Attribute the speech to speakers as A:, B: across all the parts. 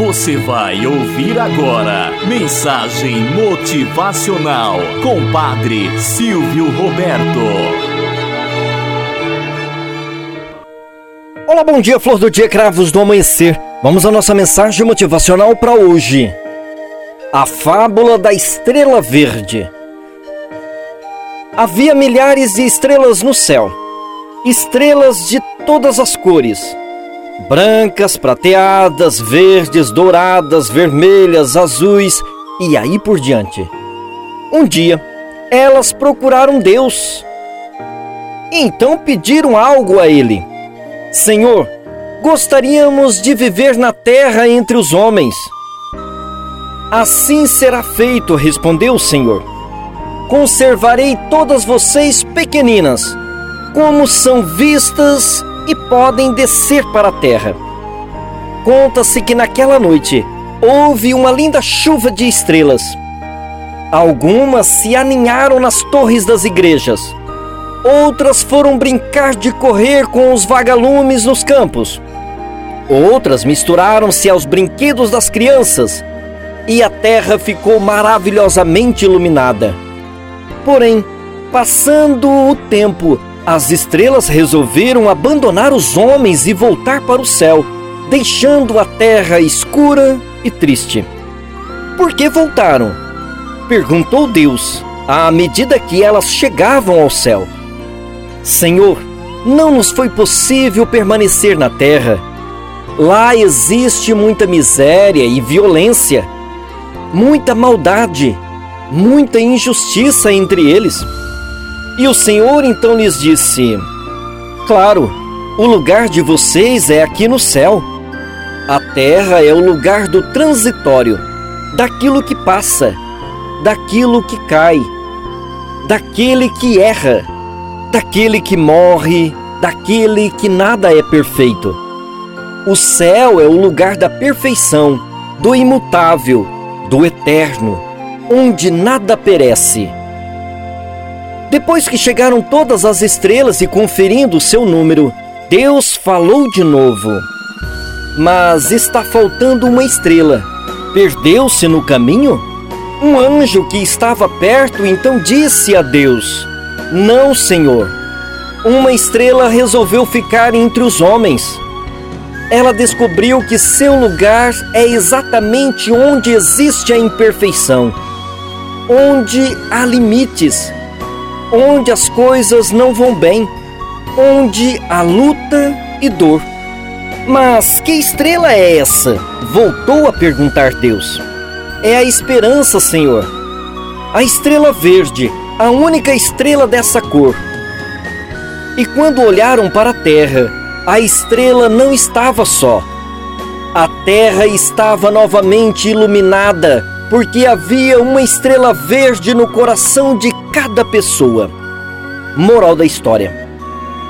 A: Você vai ouvir agora Mensagem Motivacional com Padre Silvio Roberto.
B: Olá, bom dia, flor do dia, cravos do amanhecer. Vamos à nossa mensagem motivacional para hoje. A fábula da estrela verde. Havia milhares de estrelas no céu, estrelas de todas as cores brancas, prateadas, verdes, douradas, vermelhas, azuis e aí por diante. Um dia, elas procuraram Deus. Então pediram algo a Ele: Senhor, gostaríamos de viver na terra entre os homens. Assim será feito, respondeu o Senhor. Conservarei todas vocês pequeninas, como são vistas e podem descer para a terra. Conta-se que naquela noite houve uma linda chuva de estrelas. Algumas se aninharam nas torres das igrejas. Outras foram brincar de correr com os vagalumes nos campos. Outras misturaram-se aos brinquedos das crianças e a terra ficou maravilhosamente iluminada. Porém, passando o tempo, as estrelas resolveram abandonar os homens e voltar para o céu, deixando a terra escura e triste. Por que voltaram? Perguntou Deus, à medida que elas chegavam ao céu. Senhor, não nos foi possível permanecer na terra. Lá existe muita miséria e violência, muita maldade, muita injustiça entre eles. E o Senhor então lhes disse: Claro, o lugar de vocês é aqui no céu. A terra é o lugar do transitório, daquilo que passa, daquilo que cai, daquele que erra, daquele que morre, daquele que nada é perfeito. O céu é o lugar da perfeição, do imutável, do eterno, onde nada perece. Depois que chegaram todas as estrelas e conferindo o seu número, Deus falou de novo. Mas está faltando uma estrela. Perdeu-se no caminho? Um anjo que estava perto então disse a Deus: Não, Senhor. Uma estrela resolveu ficar entre os homens. Ela descobriu que seu lugar é exatamente onde existe a imperfeição, onde há limites onde as coisas não vão bem, onde há luta e dor. Mas que estrela é essa? Voltou a perguntar Deus. É a esperança, Senhor. A estrela verde, a única estrela dessa cor. E quando olharam para a terra, a estrela não estava só. A terra estava novamente iluminada, porque havia uma estrela verde no coração de cada pessoa. Moral da história: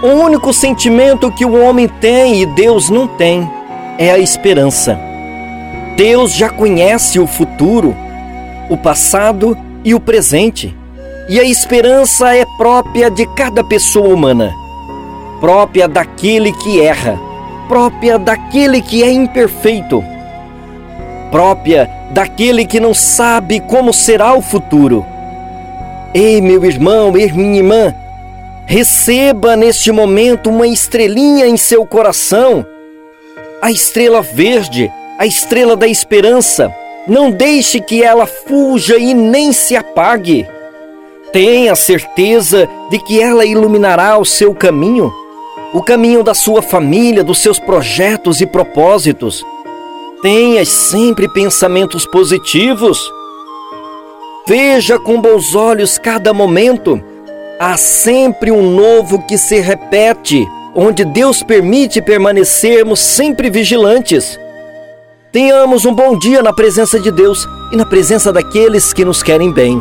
B: o único sentimento que o homem tem e Deus não tem é a esperança. Deus já conhece o futuro, o passado e o presente, e a esperança é própria de cada pessoa humana, própria daquele que erra, própria daquele que é imperfeito, própria daquele que não sabe como será o futuro Ei, meu irmão, ei, minha irmã, receba neste momento uma estrelinha em seu coração, a estrela verde, a estrela da esperança. Não deixe que ela fuja e nem se apague. Tenha certeza de que ela iluminará o seu caminho, o caminho da sua família, dos seus projetos e propósitos. Tenha sempre pensamentos positivos Veja com bons olhos cada momento. Há sempre um novo que se repete, onde Deus permite permanecermos sempre vigilantes. Tenhamos um bom dia na presença de Deus e na presença daqueles que nos querem bem.